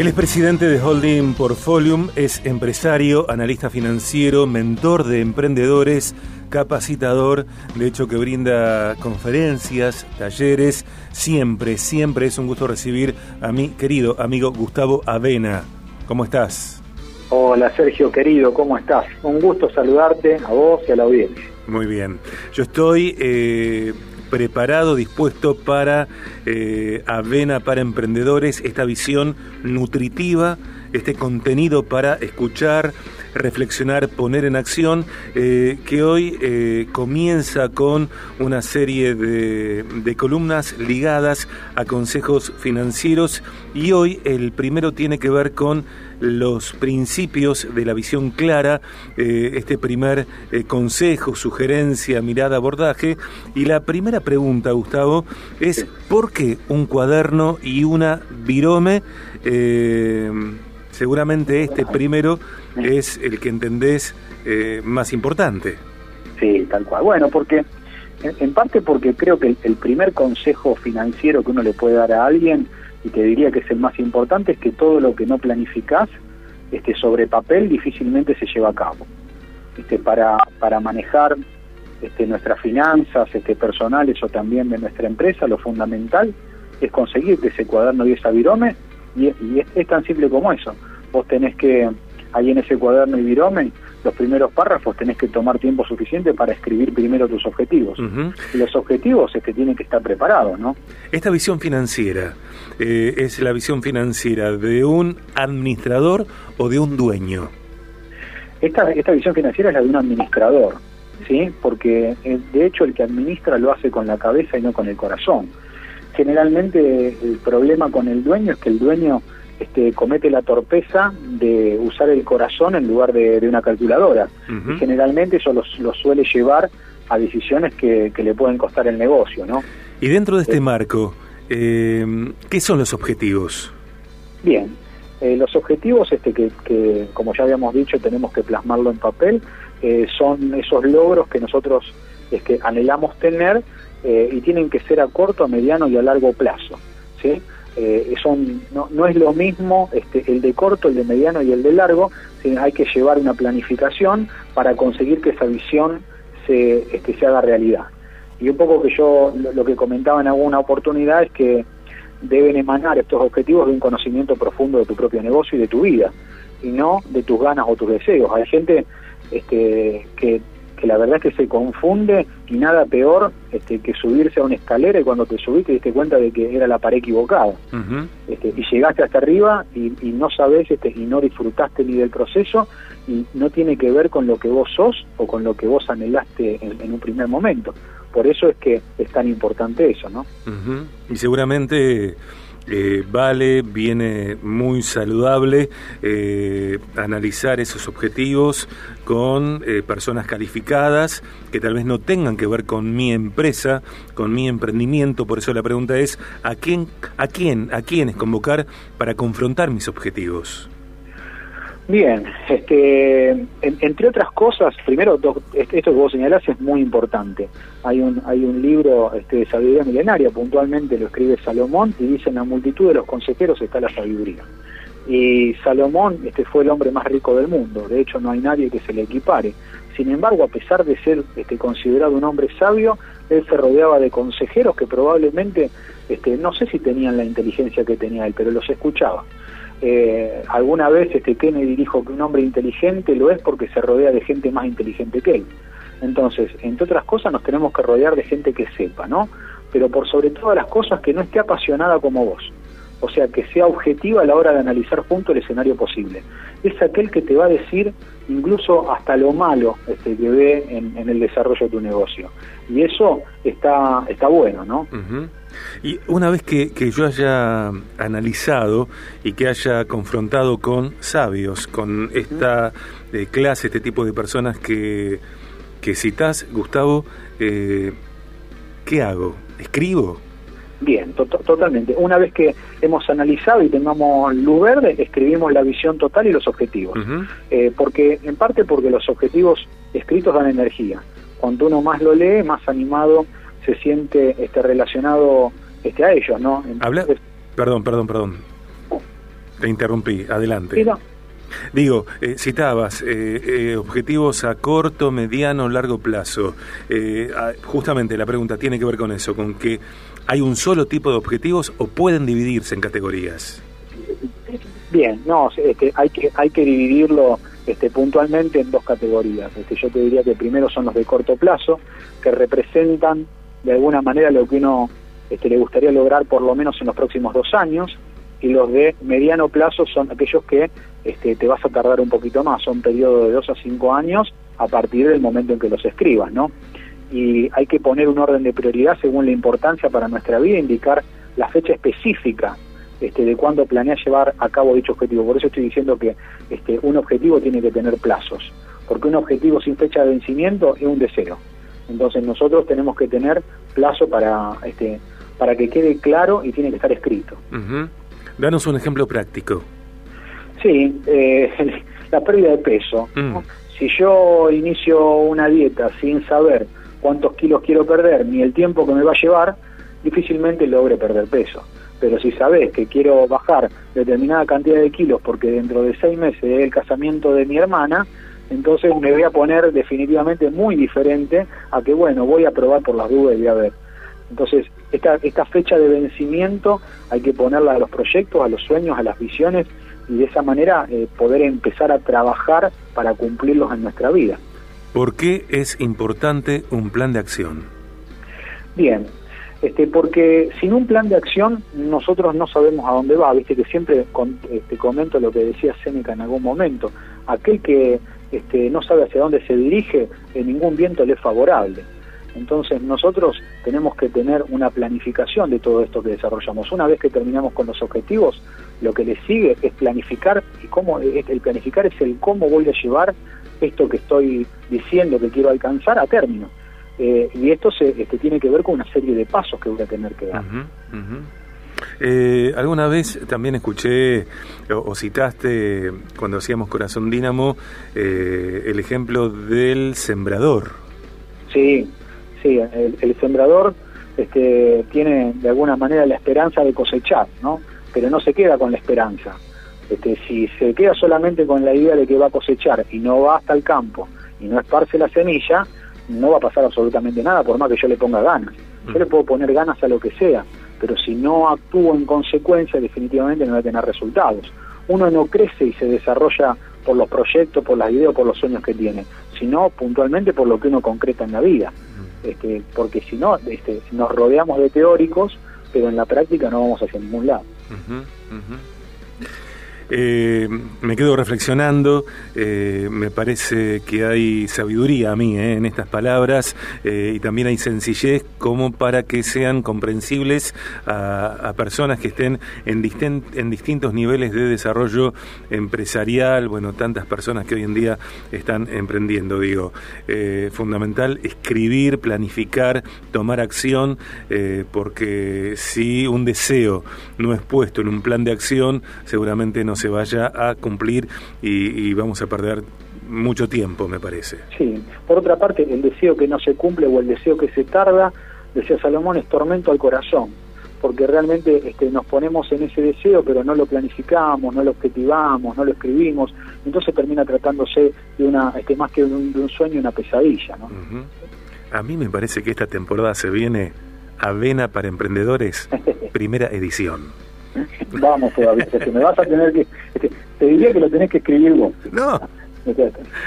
Él es presidente de Holding Portfolium, es empresario, analista financiero, mentor de emprendedores, capacitador, de hecho que brinda conferencias, talleres, siempre, siempre es un gusto recibir a mi querido amigo Gustavo Avena. ¿Cómo estás? Hola Sergio, querido, ¿cómo estás? Un gusto saludarte a vos y a la audiencia. Muy bien. Yo estoy eh, preparado, dispuesto para eh, Avena para Emprendedores, esta visión nutritiva, este contenido para escuchar, reflexionar, poner en acción, eh, que hoy eh, comienza con una serie de, columnas ligadas a consejos financieros y hoy el primero tiene que ver con los principios de la visión clara, eh, este primer consejo, sugerencia, mirada, abordaje. Y la primera pregunta, Gustavo, es ¿por qué un cuaderno y una virome? Eh, seguramente este primero es el que entendés más importante. Sí, tal cual. Bueno, porque en parte porque creo que el primer consejo financiero que uno le puede dar a alguien y te diría que es el más importante, es que todo lo que no planificás este, sobre papel difícilmente se lleva a cabo. Este, para, para manejar este, nuestras finanzas este, personales o también de nuestra empresa, lo fundamental es conseguir que ese cuaderno y esa virome, y, y es, es, tan simple como eso. Vos tenés que, ahí en ese cuaderno y virome, los primeros párrafos tenés que tomar tiempo suficiente para escribir primero tus objetivos. Uh -huh. Y los objetivos es que tienen que estar preparados, ¿no? Esta visión financiera, eh, ¿es la visión financiera de un administrador o de un dueño? Esta, esta visión financiera es la de un administrador, ¿sí? Porque eh, de hecho el que administra lo hace con la cabeza y no con el corazón. Generalmente el problema con el dueño es que el dueño este, comete la torpeza de usar el corazón en lugar de, de una calculadora. Uh -huh. Y generalmente eso lo, lo, suele llevar a decisiones que, que, le pueden costar el negocio, ¿no? Y dentro de este eh, marco, eh, ¿qué son los objetivos? Bien, eh, los objetivos este, que, que, como ya habíamos dicho, tenemos que plasmarlo en papel, eh, son esos logros que nosotros es que anhelamos tener y tienen que ser a corto, a mediano y a largo plazo, ¿sí? Eh, son, no, no, es lo mismo este, el de corto, el de mediano y el de largo, hay que llevar una planificación para conseguir que esa visión se, este, se haga realidad. Y un poco que yo lo, lo, que comentaba en alguna oportunidad es que deben emanar estos objetivos de un conocimiento profundo de tu propio negocio y de tu vida, y no de tus ganas o tus deseos. Hay gente este, que que la verdad es que se confunde y nada peor este, que subirse a una escalera y cuando te subiste te diste cuenta de que era la pared equivocada. Uh -huh. este, y llegaste hasta arriba y, y no sabes este, y no disfrutaste ni del proceso y no tiene que ver con lo que vos sos o con lo que vos anhelaste en, en un primer momento. Por eso es que es tan importante eso, ¿no? Uh -huh. Y seguramente eh, vale, viene muy saludable eh, analizar esos objetivos con eh, personas calificadas que tal vez no tengan que ver con mi empresa, con mi emprendimiento. Por eso la pregunta es a quién, a quién, a quiénes convocar para confrontar mis objetivos. Bien, este, en, entre otras cosas, primero este, esto que vos señalás es muy importante. Hay un hay un libro este, de sabiduría milenaria, puntualmente lo escribe Salomón y dice en la multitud de los consejeros está la sabiduría. Y Salomón este, fue el hombre más rico del mundo, de hecho no hay nadie que se le equipare. Sin embargo, a pesar de ser este, considerado un hombre sabio, él se rodeaba de consejeros que probablemente, este, no sé si tenían la inteligencia que tenía él, pero los escuchaba. Eh, alguna vez este Kennedy dijo que un hombre inteligente lo es porque se rodea de gente más inteligente que él. Entonces, entre otras cosas, nos tenemos que rodear de gente que sepa, ¿no? Pero por sobre todas las cosas, que no esté apasionada como vos. O sea, que sea objetiva a la hora de analizar junto el escenario posible. Es aquel que te va a decir incluso hasta lo malo este, que ve en, en el desarrollo de tu negocio. Y eso está, está bueno, ¿no? Uh -huh. Y una vez que, que, yo haya analizado y que haya confrontado con sabios, con esta eh, clase, este tipo de personas que, que citas, Gustavo, eh, ¿qué hago? ¿Escribo? Bien, to totalmente. Una vez que hemos analizado y tengamos luz verde, escribimos la visión total y los objetivos. Uh -huh. eh, porque, en parte porque los objetivos escritos dan energía. Cuanto uno más lo lee, más animado se siente este, relacionado este, a ellos, ¿no? Entonces, ¿Habla? Perdón, perdón, perdón. te interrumpí, adelante. Digo, eh, citabas eh, eh, objetivos a corto, mediano, largo plazo. justamente la pregunta tiene que ver con eso, con que hay un solo tipo de objetivos o pueden dividirse en categorías. Bien, no, este, hay que hay que dividirlo este, puntualmente en dos categorías. Este, yo te diría que primero son los de corto plazo, que representan de alguna manera lo que uno este, le gustaría lograr por lo menos en los próximos dos años, y los de mediano plazo son aquellos que este, te vas a tardar un poquito más, son periodos de dos a cinco años a partir del momento en que los escribas, ¿no? Y hay que poner un orden de prioridad según la importancia para nuestra vida, indicar la fecha específica este, de cuándo planeas llevar a cabo dicho objetivo. Por eso estoy diciendo que este, un objetivo tiene que tener plazos, porque un objetivo sin fecha de vencimiento es un deseo. Entonces nosotros tenemos que tener plazo para, este, para que quede claro y tiene que estar escrito. Danos un ejemplo práctico. Sí, eh, la pérdida de peso. Mm. Si yo inicio una dieta sin saber cuántos kilos quiero perder ni el tiempo que me va a llevar, difícilmente logre perder peso. Pero si sabes que quiero bajar determinada cantidad de kilos porque dentro de seis meses es el casamiento de mi hermana, entonces me voy a poner definitivamente muy diferente a que, bueno, voy a probar por las dudas y voy a ver. Entonces, esta, esta fecha de vencimiento hay que ponerla a los proyectos, a los sueños, a las visiones y de esa manera eh, poder empezar a trabajar para cumplirlos en nuestra vida. ¿Por qué es importante un plan de acción? Bien, este, porque sin un plan de acción nosotros no sabemos a dónde va, viste que siempre este, comento lo que decía Seneca en algún momento, aquel que este, no sabe hacia dónde se dirige, en ningún viento le es favorable. Entonces nosotros tenemos que tener una planificación de todo esto que desarrollamos. Una vez que terminamos con los objetivos, lo que le sigue es planificar y cómo el planificar es el cómo voy a llevar esto que estoy diciendo que quiero alcanzar a término. Eh, y esto se este, tiene que ver con una serie de pasos que voy a tener que dar. Eh, alguna vez también escuché o, citaste cuando hacíamos Corazón Dínamo eh, el ejemplo del sembrador. Sí, sí, el, sembrador este, tiene de alguna manera la esperanza de cosechar, ¿no? Pero no se queda con la esperanza. Este, si se queda solamente con la idea de que va a cosechar y no va hasta el campo y no esparce la semilla, no va a pasar absolutamente nada por más que yo le ponga ganas. Yo le puedo poner ganas a lo que sea, pero si no actúo en consecuencia, definitivamente no va a tener resultados. Uno no crece y se desarrolla por los proyectos, por las ideas, por los sueños que tiene, sino puntualmente por lo que uno concreta en la vida. Este, porque si no, este, nos rodeamos de teóricos, pero en la práctica no vamos hacia ningún lado. Eh, me quedo reflexionando, eh, me parece que hay sabiduría a mí eh, en estas palabras y también hay sencillez como para que sean comprensibles a, personas que estén en, en distintos niveles de desarrollo empresarial, bueno, tantas personas que hoy en día están emprendiendo, digo, fundamental escribir, planificar, tomar acción, porque si un deseo no es puesto en un plan de acción, seguramente no se vaya a cumplir y, vamos a perder mucho tiempo, me parece. Sí, por otra parte, el deseo que no se cumple o el deseo que se tarda, decía Salomón, es tormento al corazón, porque realmente este, nos ponemos en ese deseo, pero no lo planificamos, no lo objetivamos, no lo escribimos, entonces termina tratándose de una este, más que de un, sueño, una pesadilla. ¿no? A mí me parece que esta temporada se viene Avena para Emprendedores, primera edición. Vamos todavía, me vas a tener que... Este, te diría que lo tenés que escribir vos. No.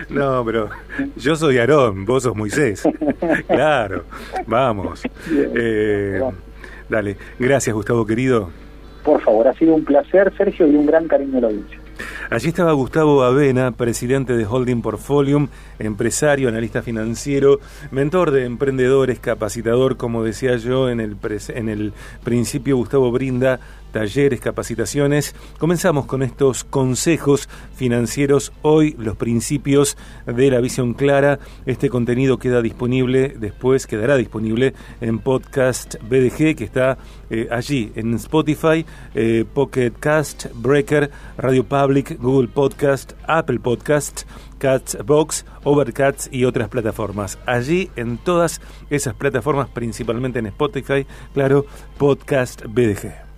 No, pero yo soy Aarón, vos sos Moisés. Claro, vamos. Eh, dale, gracias Gustavo querido. Por favor, ha sido un placer, Sergio, y un gran cariño a la audiencia. Allí estaba Gustavo Avena, presidente de Holding Portfolium, empresario, analista financiero, mentor de emprendedores, capacitador, como decía yo en el, en el principio, Gustavo brinda talleres, capacitaciones. Comenzamos con estos consejos financieros. Hoy los principios de la visión clara. Este contenido queda disponible, después quedará disponible en podcast BDG que está eh, allí en Spotify, eh, Pocket Cast, Breaker, Radio Public, Google Podcast, Apple Podcast. Box, Overcats y otras plataformas. Allí en todas esas plataformas, principalmente en Spotify, claro, Podcast BDG.